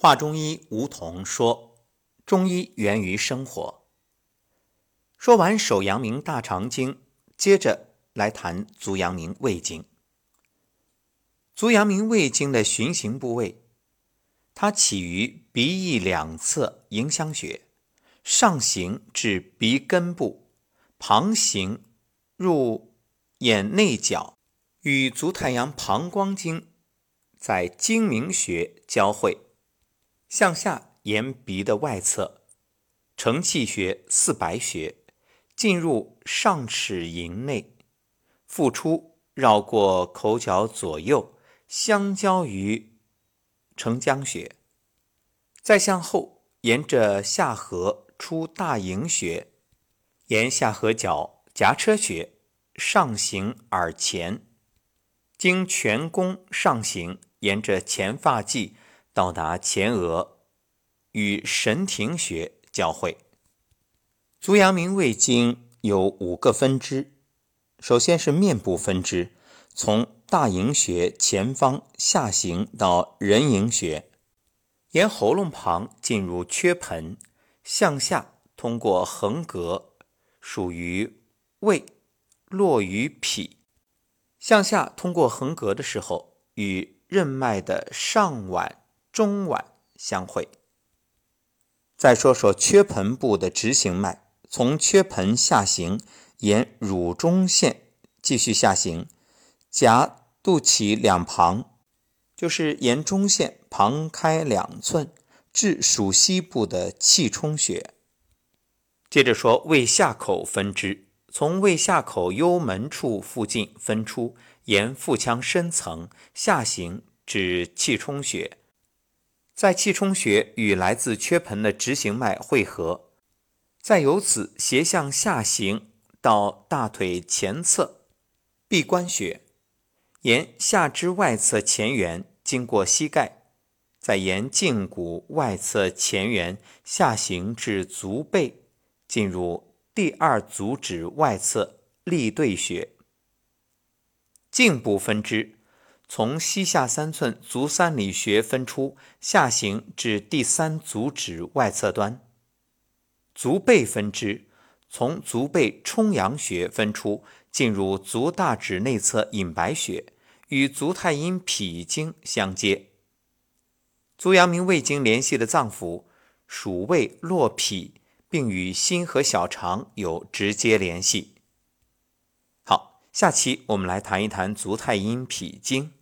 华中医吴桐说：“中医源于生活。”说完手阳明大肠经，接着来谈足阳明胃经。足阳明胃经的循行部位，它起于鼻翼两侧迎香穴，上行至鼻根部，旁行入眼内角，与足太阳膀胱经在睛明穴交汇。向下沿鼻的外侧，承泣穴、四白穴，进入上齿龈内，复出绕过口角左右，相交于承浆穴，再向后沿着下颌出大迎穴，沿下颌角颊车穴上行耳前，经颧弓上行，沿着前发际。到达前额，与神庭穴交汇。足阳明胃经有五个分支，首先是面部分支，从大迎穴前方下行到人迎穴，沿喉咙旁进入缺盆，向下通过横膈，属于胃，落于脾。向下通过横膈的时候，与任脉的上脘。中脘相会。再说说缺盆部的直行脉，从缺盆下行，沿乳中线继续下行，夹肚脐两旁，就是沿中线旁开两寸，至属膝部的气冲穴。接着说胃下口分支，从胃下口幽门处附近分出，沿腹腔深层下行至气冲穴。在气冲穴与来自缺盆的直行脉汇合，再由此斜向下行到大腿前侧闭关穴，沿下肢外侧前缘经过膝盖，再沿胫骨外侧前缘下行至足背，进入第二足趾外侧立对穴。颈部分支。从膝下三寸足三里穴分出，下行至第三足趾外侧端。足背分支，从足背冲阳穴分出，进入足大趾内侧隐白穴，与足太阴脾经相接。足阳明胃经联系的脏腑属胃络脾，并与心和小肠有直接联系。好，下期我们来谈一谈足太阴脾经。